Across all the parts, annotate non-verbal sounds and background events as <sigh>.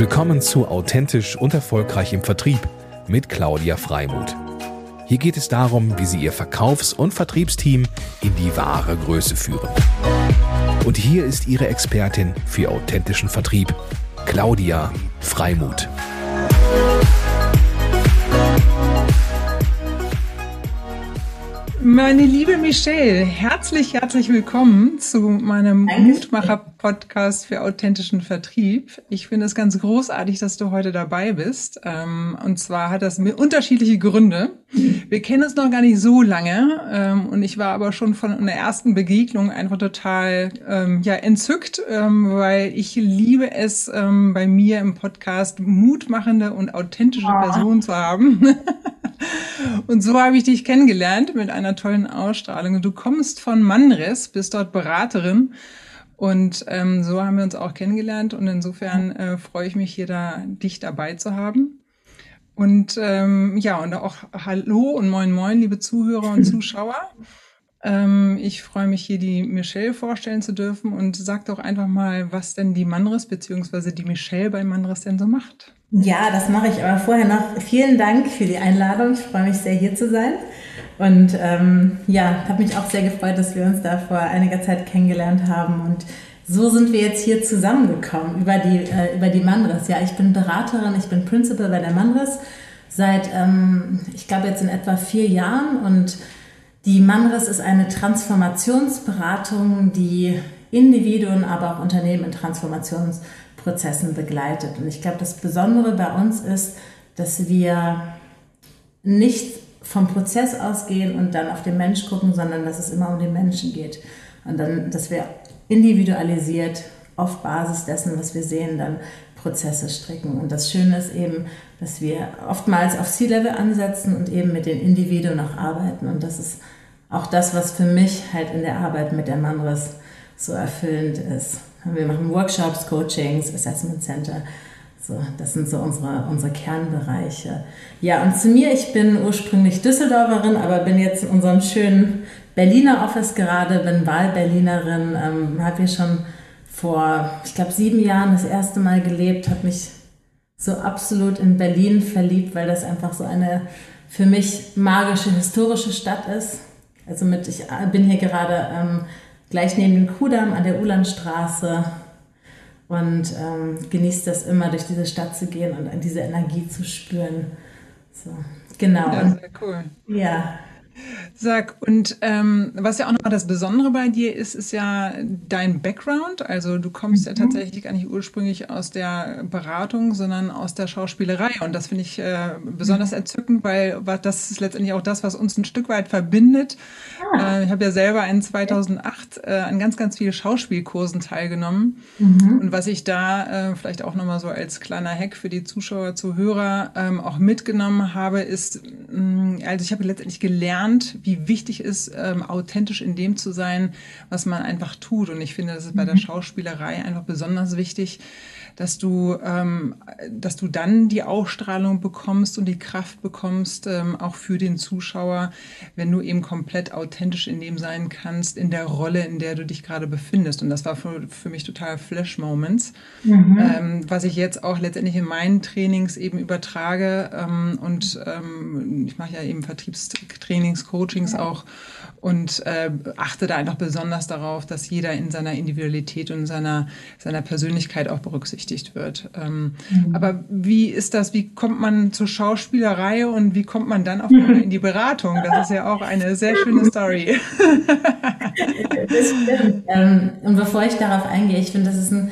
Willkommen zu Authentisch und Erfolgreich im Vertrieb mit Claudia Freimuth. Hier geht es darum, wie Sie Ihr Verkaufs- und Vertriebsteam in die wahre Größe führen. Und hier ist Ihre Expertin für authentischen Vertrieb, Claudia Freimuth. Meine liebe Michelle, herzlich, herzlich willkommen zu meinem Mutmacher-Podcast für authentischen Vertrieb. Ich finde es ganz großartig, dass du heute dabei bist. Ähm, und zwar hat das unterschiedliche Gründe. Wir kennen uns noch gar nicht so lange. Ähm, und ich war aber schon von einer ersten Begegnung einfach total ähm, ja, entzückt, weil ich liebe es, bei mir im Podcast mutmachende und authentische Personen zu haben. <laughs> Und so habe ich dich kennengelernt mit einer tollen Ausstrahlung. Du kommst von Manres, bist dort Beraterin. Und ähm, so haben wir uns auch kennengelernt. Und insofern äh, freue ich mich, hier da dich dabei zu haben. Und ähm, ja, und auch Hallo und Moin Moin, liebe Zuhörer und <laughs> Zuschauer. Ähm, ich freue mich, hier die Michelle vorstellen zu dürfen und sag doch einfach mal, was denn die Manres beziehungsweise die Michelle bei Manres denn so macht. Ja, das mache ich. Aber vorher noch vielen Dank für die Einladung. Ich freue mich sehr, hier zu sein. Und ähm, ja, habe mich auch sehr gefreut, dass wir uns da vor einiger Zeit kennengelernt haben. Und so sind wir jetzt hier zusammengekommen über die, äh, über die Manres. Ja, ich bin Beraterin, ich bin Principal bei der Manres seit, ähm, ich glaube, jetzt in etwa vier Jahren. Und die Manres ist eine Transformationsberatung, die Individuen, aber auch Unternehmen in Transformationsprozessen begleitet. Und ich glaube, das Besondere bei uns ist, dass wir nicht vom Prozess ausgehen und dann auf den Mensch gucken, sondern dass es immer um den Menschen geht. Und dann, dass wir individualisiert auf Basis dessen, was wir sehen, dann Prozesse stricken. Und das Schöne ist eben, dass wir oftmals auf C-Level ansetzen und eben mit den Individuen auch arbeiten. Und das ist auch das, was für mich halt in der Arbeit mit der Manres so erfüllend ist. Wir machen Workshops, Coachings, Assessment Center. So, das sind so unsere, unsere Kernbereiche. Ja, und zu mir, ich bin ursprünglich Düsseldorferin, aber bin jetzt in unserem schönen Berliner Office gerade, bin Wahlberlinerin, ähm, habe hier schon vor, ich glaube, sieben Jahren das erste Mal gelebt, habe mich so absolut in Berlin verliebt, weil das einfach so eine für mich magische, historische Stadt ist. Also mit, ich bin hier gerade ähm, gleich neben dem Kudamm an der Ulandstraße und ähm, genieße das immer, durch diese Stadt zu gehen und diese Energie zu spüren. So, genau. Ja, sehr cool. Ja. Sag, und ähm, was ja auch nochmal das Besondere bei dir ist, ist ja dein Background. Also du kommst mhm. ja tatsächlich gar nicht ursprünglich aus der Beratung, sondern aus der Schauspielerei. Und das finde ich äh, besonders mhm. entzückend, weil das ist letztendlich auch das, was uns ein Stück weit verbindet. Ah. Äh, ich habe ja selber in 2008 äh, an ganz, ganz vielen Schauspielkursen teilgenommen. Mhm. Und was ich da äh, vielleicht auch nochmal so als kleiner Hack für die Zuschauer, Zuhörer ähm, auch mitgenommen habe, ist, mh, mm, also ich habe letztendlich gelernt, wie wichtig es ist, ähm, authentisch in dem zu sein, was man einfach tut. Und ich finde, das ist bei der mhm. Schauspielerei einfach besonders wichtig, dass du, ähm, dass du dann die Ausstrahlung bekommst und die Kraft bekommst, ähm, auch für den Zuschauer, wenn du eben komplett authentisch in dem sein kannst, in der Rolle, in der du dich gerade befindest. Und das war für, für mich total Flash-Moments, mhm. ähm, was ich jetzt auch letztendlich in meinen Trainings eben übertrage. Ähm, und ähm, ich mache ja eben Vertriebstrainings, Coachings ja. auch und äh, achte da einfach besonders darauf, dass jeder in seiner Individualität und seiner, seiner Persönlichkeit auch berücksichtigt wird. Ähm, mhm. Aber wie ist das, wie kommt man zur Schauspielerei und wie kommt man dann einmal in die Beratung? Das ist ja auch eine sehr schöne Story. ähm, und bevor ich darauf eingehe, ich finde, das ist ein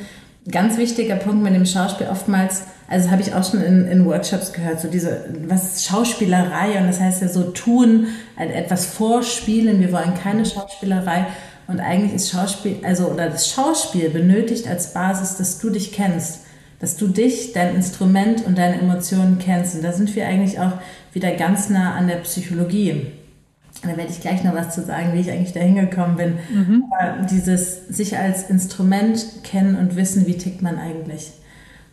ganz wichtiger Punkt mit dem Schauspiel oftmals, also habe ich auch schon in, in, Workshops gehört, so diese, was ist Schauspielerei und das heißt ja so tun, etwas vorspielen, wir wollen keine Schauspielerei und eigentlich ist Schauspiel, also oder das Schauspiel benötigt als Basis, dass du dich kennst, dass du dich, dein Instrument und deine Emotionen kennst und da sind wir eigentlich auch wieder ganz nah an der Psychologie. Da werde ich gleich noch was zu sagen, wie ich eigentlich da hingekommen bin. Mhm. Aber dieses sich als Instrument kennen und wissen, wie tickt man eigentlich.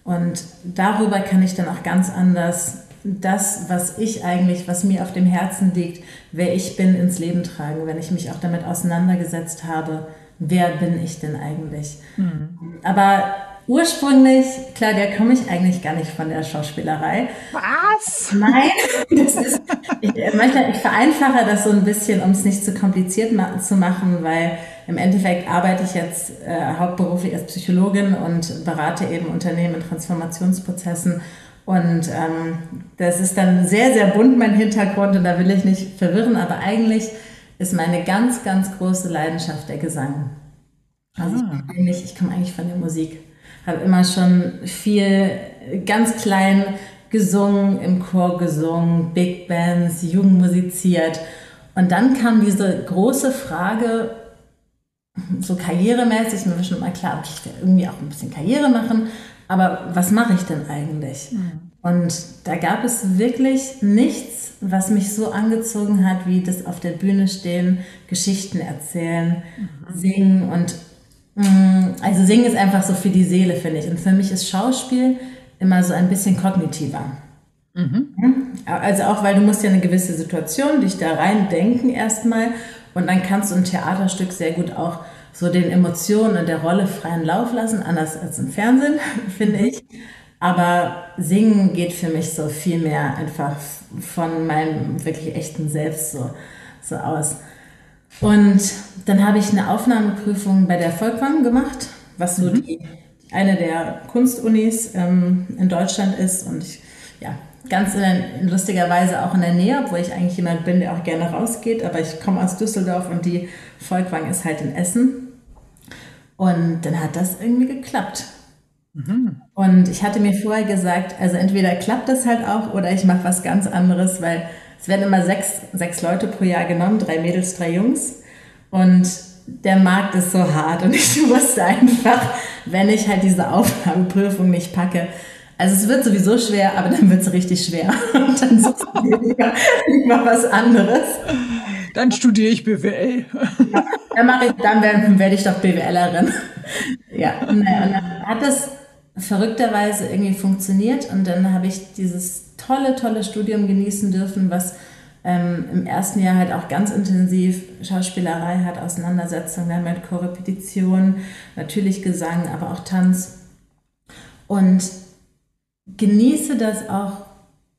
Und darüber kann ich dann auch ganz anders das, was ich eigentlich, was mir auf dem Herzen liegt, wer ich bin, ins Leben tragen, wenn ich mich auch damit auseinandergesetzt habe, wer bin ich denn eigentlich. Mhm. Aber ursprünglich, Claudia, komme ich eigentlich gar nicht von der Schauspielerei. Was? Nein, das ist, ich, manchmal, ich vereinfache das so ein bisschen, um es nicht zu kompliziert ma zu machen, weil im Endeffekt arbeite ich jetzt äh, hauptberuflich als Psychologin und berate eben Unternehmen in Transformationsprozessen. Und ähm, das ist dann sehr, sehr bunt, mein Hintergrund, und da will ich nicht verwirren, aber eigentlich ist meine ganz, ganz große Leidenschaft der Gesang. Also ah. ich, ich komme eigentlich von der Musik habe immer schon viel ganz klein gesungen, im Chor gesungen, Big Bands, Jugend musiziert. Und dann kam diese große Frage, so karrieremäßig, mir war schon mal klar, okay, ich will irgendwie auch ein bisschen Karriere machen, aber was mache ich denn eigentlich? Mhm. Und da gab es wirklich nichts, was mich so angezogen hat, wie das auf der Bühne stehen, Geschichten erzählen, mhm. singen und Mm, also Singen ist einfach so für die Seele, finde ich. Und für mich ist Schauspiel immer so ein bisschen kognitiver. Mhm. Also auch, weil du musst ja eine gewisse Situation dich da rein denken erstmal und dann kannst du ein Theaterstück sehr gut auch so den Emotionen und der Rolle freien Lauf lassen, anders als im Fernsehen, <laughs> finde ich. Aber Singen geht für mich so viel mehr einfach von meinem wirklich echten Selbst so, so aus. Und dann habe ich eine Aufnahmeprüfung bei der Volkwang gemacht, was so mhm. die, eine der Kunstunis ähm, in Deutschland ist. Und ich, ja, ganz in, lustigerweise auch in der Nähe, obwohl ich eigentlich jemand bin, der auch gerne rausgeht. Aber ich komme aus Düsseldorf und die Volkwang ist halt in Essen. Und dann hat das irgendwie geklappt. Mhm. Und ich hatte mir vorher gesagt, also entweder klappt das halt auch oder ich mache was ganz anderes, weil es werden immer sechs, sechs Leute pro Jahr genommen, drei Mädels, drei Jungs. Und der Markt ist so hart und <laughs> ich wusste einfach, wenn ich halt diese Aufgabenprüfung nicht packe, also es wird sowieso schwer, aber dann wird es richtig schwer. <laughs> Und dann suchst du lieber, <laughs> lieber was anderes. Dann studiere ich BWL. Ja, dann ich, dann werde, werde ich doch BWLerin. Ja, und dann hat das verrückterweise irgendwie funktioniert und dann habe ich dieses tolle, tolle Studium genießen dürfen, was ähm, im ersten Jahr halt auch ganz intensiv Schauspielerei hat, Auseinandersetzung dann mit Korrepetition, natürlich Gesang, aber auch Tanz. Und genieße das auch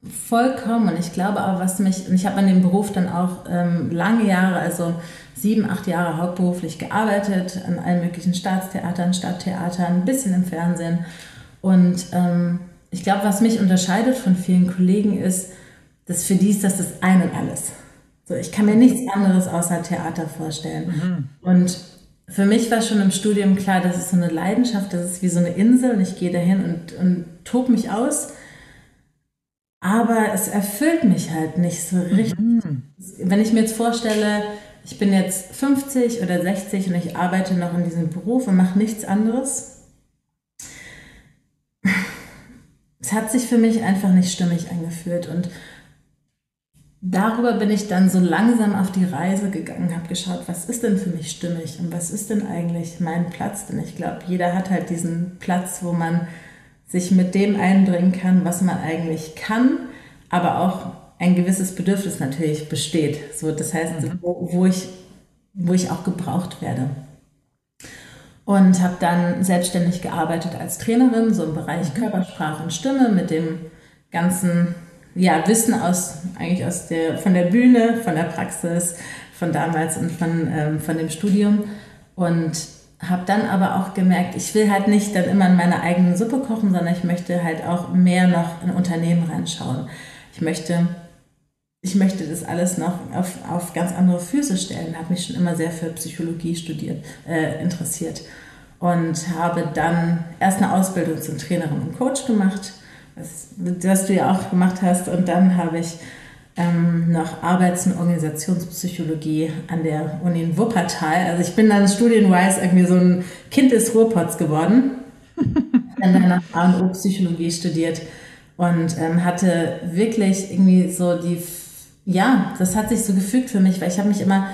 vollkommen. Und ich glaube auch, was mich, und ich habe an dem Beruf dann auch ähm, lange Jahre, also sieben, acht Jahre hauptberuflich gearbeitet, an allen möglichen Staatstheatern, Stadttheatern, ein bisschen im Fernsehen. Und ähm, ich glaube, was mich unterscheidet von vielen Kollegen ist, dass für die ist das das ein und alles. So, ich kann mir nichts anderes außer Theater vorstellen. Mhm. Und für mich war schon im Studium klar, das ist so eine Leidenschaft, das ist wie so eine Insel und ich gehe dahin und, und tob mich aus. Aber es erfüllt mich halt nicht so richtig. Mhm. Wenn ich mir jetzt vorstelle, ich bin jetzt 50 oder 60 und ich arbeite noch in diesem Beruf und mache nichts anderes, es hat sich für mich einfach nicht stimmig angefühlt und darüber bin ich dann so langsam auf die Reise gegangen, habe geschaut, was ist denn für mich stimmig und was ist denn eigentlich mein Platz? Denn ich glaube, jeder hat halt diesen Platz, wo man sich mit dem einbringen kann, was man eigentlich kann, aber auch ein gewisses Bedürfnis natürlich besteht. So, das heißt, mhm. wo, wo, ich, wo ich auch gebraucht werde und habe dann selbstständig gearbeitet als Trainerin, so im Bereich mhm. Körpersprache und Stimme mit dem ganzen ja, Wissen aus, eigentlich aus der, von der Bühne, von der Praxis, von damals und von, ähm, von dem Studium. Und habe dann aber auch gemerkt, ich will halt nicht dann immer in meiner eigenen Suppe kochen, sondern ich möchte halt auch mehr noch in Unternehmen reinschauen. Ich möchte, ich möchte das alles noch auf, auf ganz andere Füße stellen. Habe mich schon immer sehr für Psychologie studiert, äh, interessiert und habe dann erst eine Ausbildung zum Trainerin und Coach gemacht, was, was du ja auch gemacht hast. Und dann habe ich ähm, noch Arbeits- und Organisationspsychologie an der Uni in Wuppertal. Also ich bin dann studienweise irgendwie so ein Kind des Ruhrpots geworden. <laughs> dann danach A&O-Psychologie studiert und ähm, hatte wirklich irgendwie so die, ja, das hat sich so gefügt für mich, weil ich habe mich immer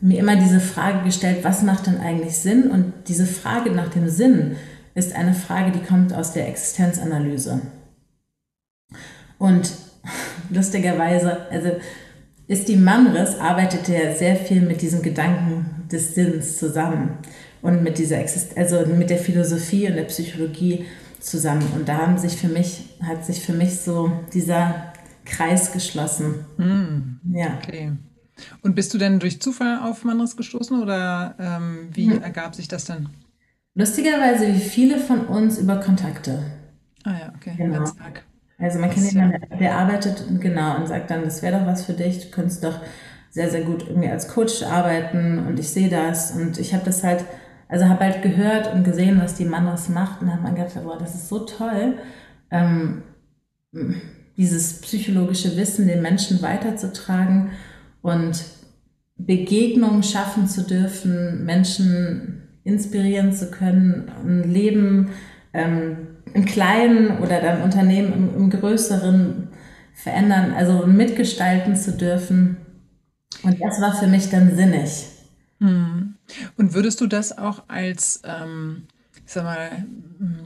mir immer diese Frage gestellt, was macht denn eigentlich Sinn? Und diese Frage nach dem Sinn ist eine Frage, die kommt aus der Existenzanalyse. Und lustigerweise, also ist die Manris arbeitet ja sehr viel mit diesem Gedanken des Sinns zusammen. und mit dieser Exist also mit der Philosophie und der Psychologie zusammen. Und da haben sich für mich, hat sich für mich so dieser Kreis geschlossen. Mm, ja. Okay. Und bist du denn durch Zufall auf Manres gestoßen oder ähm, wie hm. ergab sich das dann? Lustigerweise wie viele von uns über Kontakte. Ah ja, okay. Genau. Netzwerk. Also man kennt jemanden, der, der arbeitet genau und sagt dann, das wäre doch was für dich, du könntest doch sehr, sehr gut irgendwie als Coach arbeiten und ich sehe das. Und ich habe das halt, also habe halt gehört und gesehen, was die Mannes macht. Und habe man gedacht, boah, das ist so toll, ähm, dieses psychologische Wissen den Menschen weiterzutragen und Begegnungen schaffen zu dürfen, Menschen inspirieren zu können, ein Leben ähm, im Kleinen oder dann Unternehmen im, im Größeren verändern, also mitgestalten zu dürfen. Und das war für mich dann sinnig. Hm. Und würdest du das auch als, ähm, ich sag mal,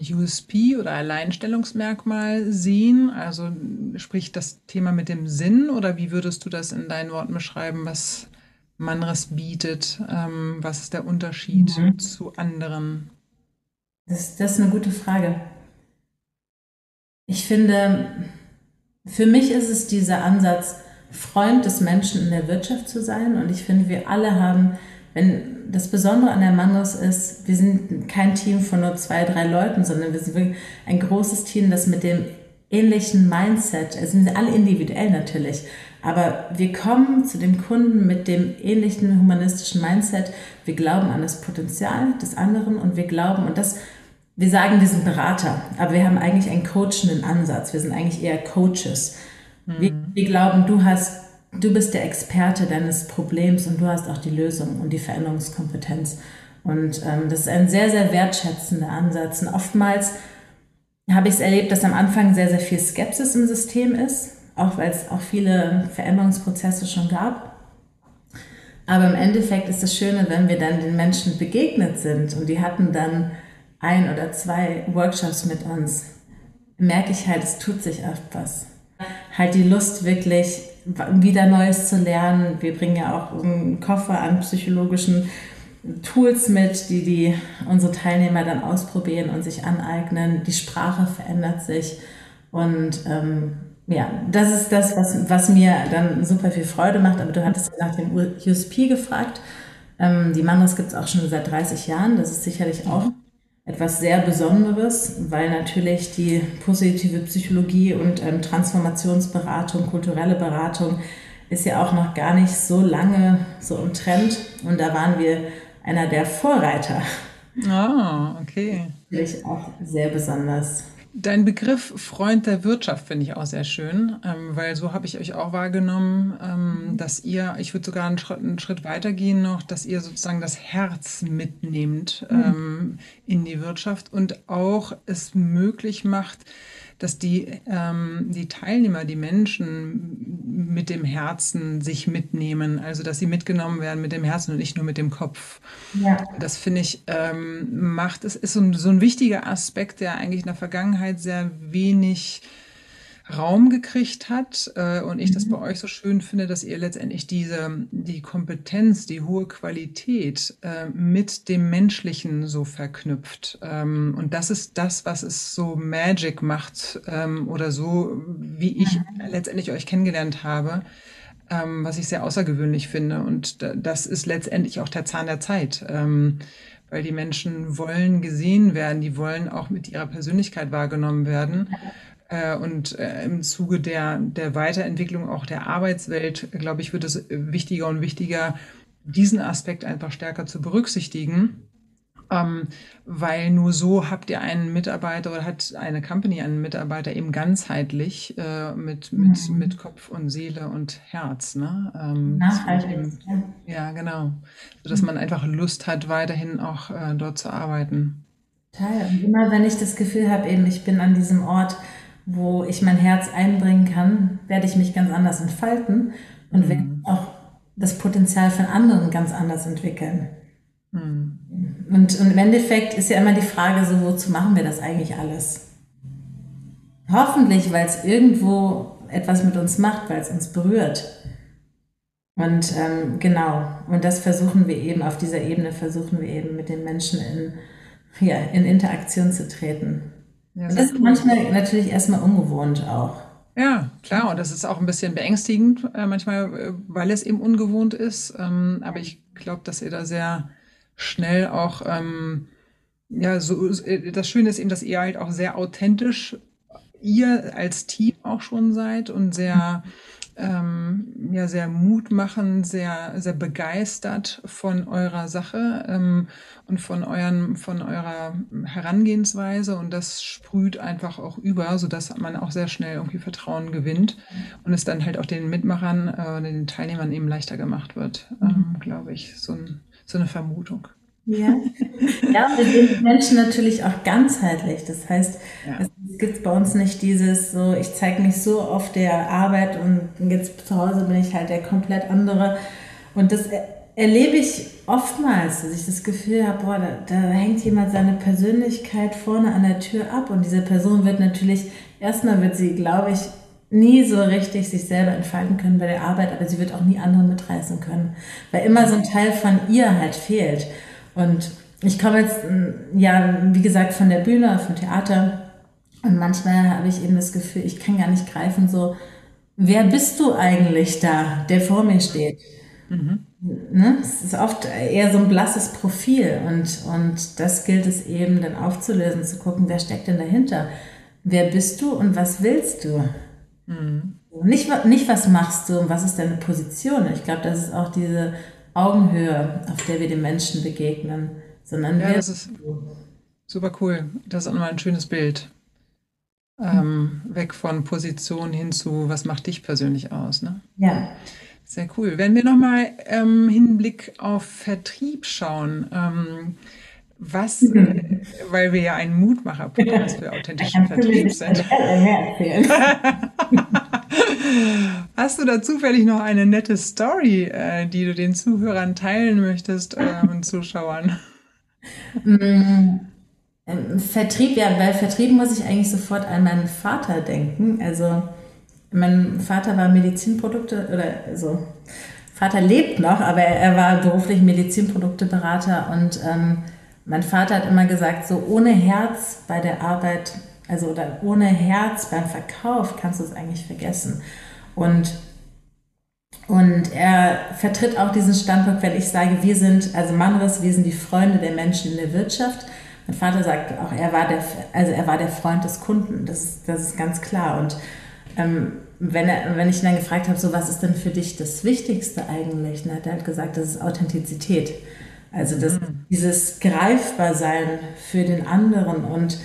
USP oder Alleinstellungsmerkmal sehen? Also sprich das Thema mit dem Sinn oder wie würdest du das in deinen Worten beschreiben, was Manres bietet? Ähm, was ist der Unterschied mhm. zu anderen? Das, das ist eine gute Frage. Ich finde, für mich ist es dieser Ansatz, Freund des Menschen in der Wirtschaft zu sein. Und ich finde, wir alle haben, wenn das Besondere an der Mandos ist, wir sind kein Team von nur zwei, drei Leuten, sondern wir sind ein großes Team, das mit dem ähnlichen Mindset, also sind alle individuell natürlich, aber wir kommen zu dem Kunden mit dem ähnlichen humanistischen Mindset. Wir glauben an das Potenzial des anderen und wir glauben, und das wir sagen, wir sind Berater, aber wir haben eigentlich einen coachenden Ansatz. Wir sind eigentlich eher Coaches. Mhm. Wir, wir, glauben, du hast, du bist der Experte deines Problems und du hast auch die Lösung und die Veränderungskompetenz. Und ähm, das ist ein sehr, sehr wertschätzender Ansatz. Und oftmals habe ich es erlebt, dass am Anfang sehr, sehr viel Skepsis im System ist, auch weil es auch viele Veränderungsprozesse schon gab. Aber im Endeffekt ist das Schöne, wenn wir dann den Menschen begegnet sind und die hatten dann ein oder zwei Workshops mit uns, merke ich halt, es tut sich etwas. Halt die Lust wirklich wieder Neues zu lernen. Wir bringen ja auch einen Koffer an psychologischen Tools mit, die, die unsere Teilnehmer dann ausprobieren und sich aneignen. Die Sprache verändert sich und ähm, ja, das ist das, was, was mir dann super viel Freude macht. Aber du hattest nach dem USP gefragt. Ähm, die Mandras gibt es auch schon seit 30 Jahren. Das ist sicherlich auch etwas sehr Besonderes, weil natürlich die positive Psychologie und ähm, Transformationsberatung, kulturelle Beratung ist ja auch noch gar nicht so lange so im Trend und da waren wir einer der Vorreiter. Ah, okay. Natürlich auch sehr besonders. Dein Begriff Freund der Wirtschaft finde ich auch sehr schön, ähm, weil so habe ich euch auch wahrgenommen, ähm, dass ihr, ich würde sogar einen Schritt, einen Schritt weiter gehen noch, dass ihr sozusagen das Herz mitnehmt mhm. ähm, in die Wirtschaft und auch es möglich macht, dass die, ähm, die Teilnehmer, die Menschen mit dem Herzen sich mitnehmen, also dass sie mitgenommen werden mit dem Herzen und nicht nur mit dem Kopf. Ja. Das finde ich, ähm, macht, es ist so ein, so ein wichtiger Aspekt, der eigentlich in der Vergangenheit sehr wenig Raum gekriegt hat äh, und ich das mhm. bei euch so schön finde, dass ihr letztendlich diese die Kompetenz, die hohe Qualität äh, mit dem Menschlichen so verknüpft ähm, und das ist das, was es so Magic macht ähm, oder so, wie ich letztendlich euch kennengelernt habe. Ähm, was ich sehr außergewöhnlich finde. Und das ist letztendlich auch der Zahn der Zeit. Ähm, weil die Menschen wollen gesehen werden, die wollen auch mit ihrer Persönlichkeit wahrgenommen werden. Äh, und äh, im Zuge der, der Weiterentwicklung auch der Arbeitswelt, glaube ich, wird es wichtiger und wichtiger, diesen Aspekt einfach stärker zu berücksichtigen. Ähm, weil nur so habt ihr einen Mitarbeiter oder hat eine Company einen Mitarbeiter eben ganzheitlich äh, mit, mit, mhm. mit Kopf und Seele und Herz. Ne? Ähm, Nachhaltig. ja, genau. Sodass mhm. man einfach Lust hat, weiterhin auch äh, dort zu arbeiten. Total. Und immer wenn ich das Gefühl habe, eben ich bin an diesem Ort, wo ich mein Herz einbringen kann, werde ich mich ganz anders entfalten und mhm. werde auch das Potenzial von anderen ganz anders entwickeln. Mhm. Und, und im Endeffekt ist ja immer die Frage, so wozu machen wir das eigentlich alles? Hoffentlich, weil es irgendwo etwas mit uns macht, weil es uns berührt. Und ähm, genau, und das versuchen wir eben, auf dieser Ebene versuchen wir eben mit den Menschen in, ja, in Interaktion zu treten. Ja, das ist cool. manchmal natürlich erstmal ungewohnt auch. Ja, klar, und das ist auch ein bisschen beängstigend, äh, manchmal, äh, weil es eben ungewohnt ist. Ähm, aber ich glaube, dass ihr da sehr schnell auch, ähm, ja, so, äh, das Schöne ist eben, dass ihr halt auch sehr authentisch, ihr als Team auch schon seid und sehr, ähm, ja, sehr mutmachend, sehr, sehr begeistert von eurer Sache ähm, und von, euren, von eurer Herangehensweise. Und das sprüht einfach auch über, sodass man auch sehr schnell irgendwie Vertrauen gewinnt und es dann halt auch den Mitmachern, äh, den Teilnehmern eben leichter gemacht wird, ähm, glaube ich. So, ein, so eine Vermutung. Ja. ja, wir sehen Menschen natürlich auch ganzheitlich. Das heißt, ja. es gibt bei uns nicht dieses so, ich zeige mich so auf der Arbeit und jetzt zu Hause bin ich halt der komplett andere. Und das erlebe ich oftmals, dass ich das Gefühl habe, boah, da, da hängt jemand seine Persönlichkeit vorne an der Tür ab und diese Person wird natürlich, erstmal wird sie, glaube ich, nie so richtig sich selber entfalten können bei der Arbeit, aber sie wird auch nie andere mitreißen können, weil immer so ein Teil von ihr halt fehlt. Und ich komme jetzt, ja, wie gesagt, von der Bühne, vom Theater. Und manchmal habe ich eben das Gefühl, ich kann gar nicht greifen, so, wer bist du eigentlich da, der vor mir steht? Mhm. Ne? Es ist oft eher so ein blasses Profil und, und das gilt es eben dann aufzulösen, zu gucken, wer steckt denn dahinter? Wer bist du und was willst du? Mhm. Nicht, nicht, was machst du und was ist deine Position? Ich glaube, das ist auch diese Augenhöhe, auf der wir den Menschen begegnen, sondern ja, das ist super cool. Das ist auch nochmal ein schönes Bild. Ähm, weg von Position hin zu, was macht dich persönlich aus? Ne? Ja. Sehr cool. Wenn wir nochmal ähm, Hinblick auf Vertrieb schauen, ähm, was, mhm. weil wir ja ein Mutmacher-Podcast für authentischen Vertrieb sind. <laughs> Hast du da zufällig noch eine nette Story, äh, die du den Zuhörern teilen möchtest <laughs> äh, und Zuschauern? Mm, ähm, Vertrieb, ja, bei Vertrieb muss ich eigentlich sofort an meinen Vater denken. Also mein Vater war Medizinprodukte oder also Vater lebt noch, aber er war beruflich Medizinprodukteberater und ähm, mein Vater hat immer gesagt, so ohne Herz bei der Arbeit, also oder ohne Herz beim Verkauf kannst du es eigentlich vergessen. Und, und er vertritt auch diesen Standpunkt, wenn ich sage, wir sind, also Manris, wir sind die Freunde der Menschen in der Wirtschaft. Mein Vater sagt auch, er war der, also er war der Freund des Kunden. Das, das ist ganz klar. Und ähm, wenn, er, wenn ich ihn dann gefragt habe, so was ist denn für dich das Wichtigste eigentlich, dann hat er halt gesagt, das ist Authentizität. Also das, mhm. dieses Greifbarsein für den anderen und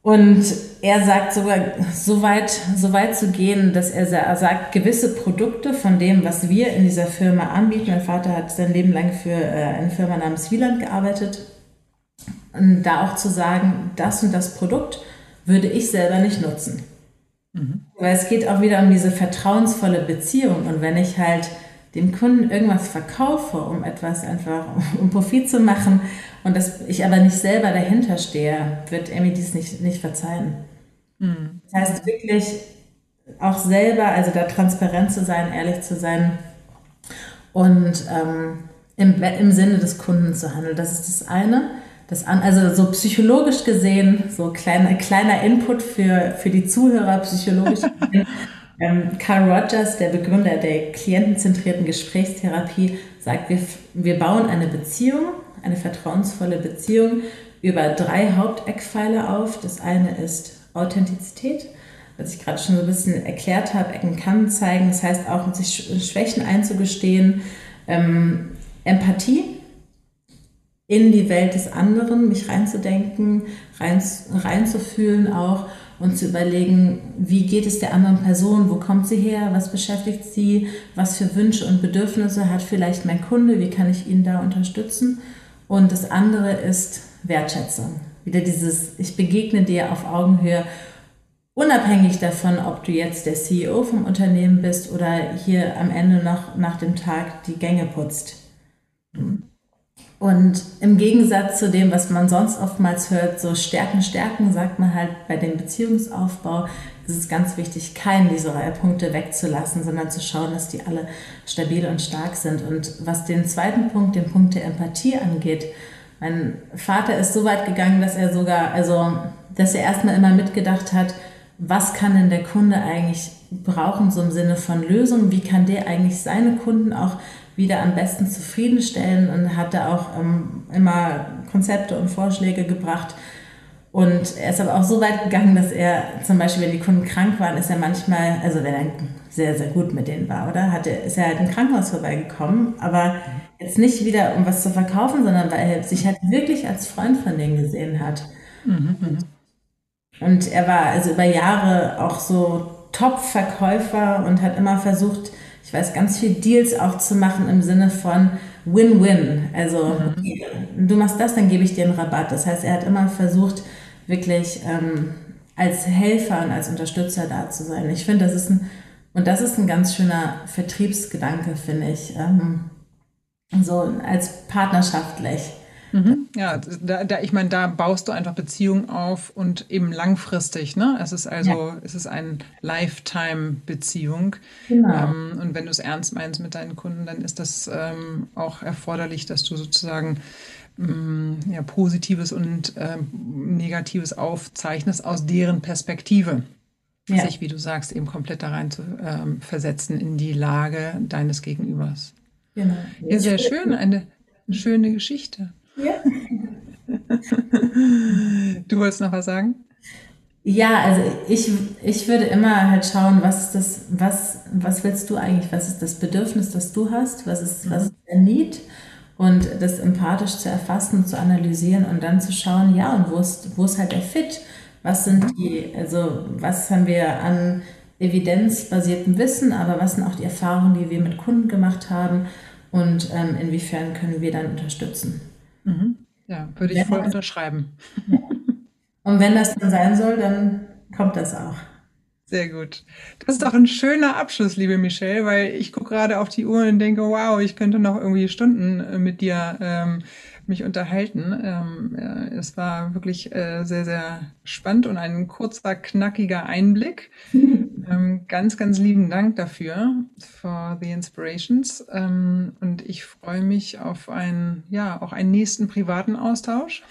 und er sagt sogar, so weit, so weit zu gehen, dass er sagt, gewisse Produkte von dem, was wir in dieser Firma anbieten, mein Vater hat sein Leben lang für äh, eine Firma namens Wieland gearbeitet, und da auch zu sagen, das und das Produkt würde ich selber nicht nutzen. Mhm. Weil es geht auch wieder um diese vertrauensvolle Beziehung. Und wenn ich halt dem Kunden irgendwas verkaufe, um etwas einfach, <laughs> um Profit zu machen und dass ich aber nicht selber dahinter stehe, wird Amy dies nicht, nicht verzeihen. Mhm. Das heißt wirklich auch selber, also da transparent zu sein, ehrlich zu sein und ähm, im, im Sinne des Kunden zu handeln. Das ist das eine. Das an, also so psychologisch gesehen, so kleiner, kleiner Input für, für die Zuhörer, psychologisch <laughs> gesehen, ähm, Carl Rogers, der Begründer der klientenzentrierten Gesprächstherapie, sagt, wir, wir bauen eine Beziehung, eine vertrauensvolle Beziehung über drei Haupteckpfeiler auf. Das eine ist Authentizität, was ich gerade schon so ein bisschen erklärt habe, Ecken kann zeigen, das heißt auch, sich Schwächen einzugestehen, ähm, Empathie in die Welt des anderen, mich reinzudenken, rein, reinzufühlen auch und zu überlegen, wie geht es der anderen Person, wo kommt sie her, was beschäftigt sie, was für Wünsche und Bedürfnisse hat vielleicht mein Kunde, wie kann ich ihn da unterstützen. Und das andere ist Wertschätzung. Wieder dieses, ich begegne dir auf Augenhöhe, unabhängig davon, ob du jetzt der CEO vom Unternehmen bist oder hier am Ende noch nach dem Tag die Gänge putzt. Und im Gegensatz zu dem, was man sonst oftmals hört, so Stärken, Stärken, sagt man halt bei dem Beziehungsaufbau, ist es ganz wichtig, keinen dieser Punkte wegzulassen, sondern zu schauen, dass die alle stabil und stark sind. Und was den zweiten Punkt, den Punkt der Empathie angeht, mein Vater ist so weit gegangen, dass er sogar, also, dass er erstmal immer mitgedacht hat, was kann denn der Kunde eigentlich brauchen, so im Sinne von Lösungen, wie kann der eigentlich seine Kunden auch wieder am besten zufriedenstellen und hat da auch ähm, immer Konzepte und Vorschläge gebracht. Und er ist aber auch so weit gegangen, dass er zum Beispiel, wenn die Kunden krank waren, ist er manchmal, also wenn er sehr, sehr gut mit denen war, oder? Hatte, ist er halt im Krankenhaus vorbeigekommen, aber jetzt nicht wieder, um was zu verkaufen, sondern weil er sich halt wirklich als Freund von denen gesehen hat. Mhm. Und er war also über Jahre auch so Top-Verkäufer und hat immer versucht, ich weiß, ganz viel Deals auch zu machen im Sinne von Win-Win. Also mhm. du machst das, dann gebe ich dir einen Rabatt. Das heißt, er hat immer versucht, wirklich ähm, als Helfer und als Unterstützer da zu sein. Ich finde, das ist ein, und das ist ein ganz schöner Vertriebsgedanke, finde ich. Ähm, so als partnerschaftlich. Mhm. Ja, da, da, ich meine, da baust du einfach Beziehungen auf und eben langfristig. Ne? Es ist also, ja. es ist eine Lifetime-Beziehung. Genau. Ähm, und wenn du es ernst meinst mit deinen Kunden, dann ist das ähm, auch erforderlich, dass du sozusagen ähm, ja, Positives und ähm, Negatives aufzeichnest aus deren Perspektive. Ja. Sich, wie du sagst, eben komplett da rein zu ähm, versetzen in die Lage deines Gegenübers. Genau. Ja, sehr schön, eine schöne Geschichte. Ja. Du wolltest noch was sagen? Ja, also ich, ich würde immer halt schauen, was ist das, was, was willst du eigentlich, was ist das Bedürfnis, das du hast, was ist, was ist der Need und das empathisch zu erfassen, zu analysieren und dann zu schauen, ja, und wo ist, wo ist halt der Fit? Was sind die, also was haben wir an evidenzbasiertem Wissen, aber was sind auch die Erfahrungen, die wir mit Kunden gemacht haben und ähm, inwiefern können wir dann unterstützen? Mhm. Ja, würde ich voll unterschreiben. Ja. <laughs> Und wenn das dann sein soll, dann kommt das auch. Sehr gut. Das ist doch ein schöner Abschluss, liebe Michelle, weil ich gucke gerade auf die Uhr und denke, wow, ich könnte noch irgendwie Stunden äh, mit dir ähm, mich unterhalten. Ähm, ja, es war wirklich äh, sehr, sehr spannend und ein kurzer, knackiger Einblick. <laughs> ähm, ganz, ganz lieben Dank dafür, for the inspirations. Ähm, und ich freue mich auf einen, ja, auch einen nächsten privaten Austausch.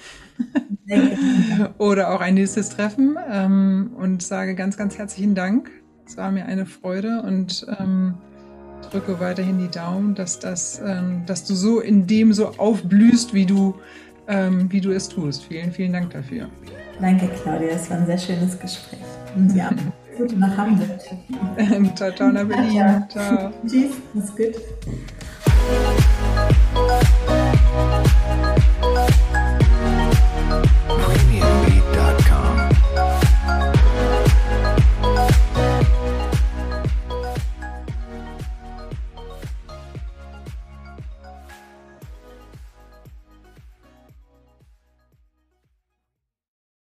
<laughs> Oder auch ein nächstes Treffen ähm, und sage ganz, ganz herzlichen Dank. Es war mir eine Freude und ähm, drücke weiterhin die Daumen, dass, das, ähm, dass du so in dem so aufblühst, wie du, ähm, wie du es tust. Vielen, vielen Dank dafür. Danke, Claudia. Es war ein sehr schönes Gespräch. Ja, <laughs> Gute nach Hamburg. <laughs> ciao, ciao. Ciao. ciao. Tschüss, mach's gut.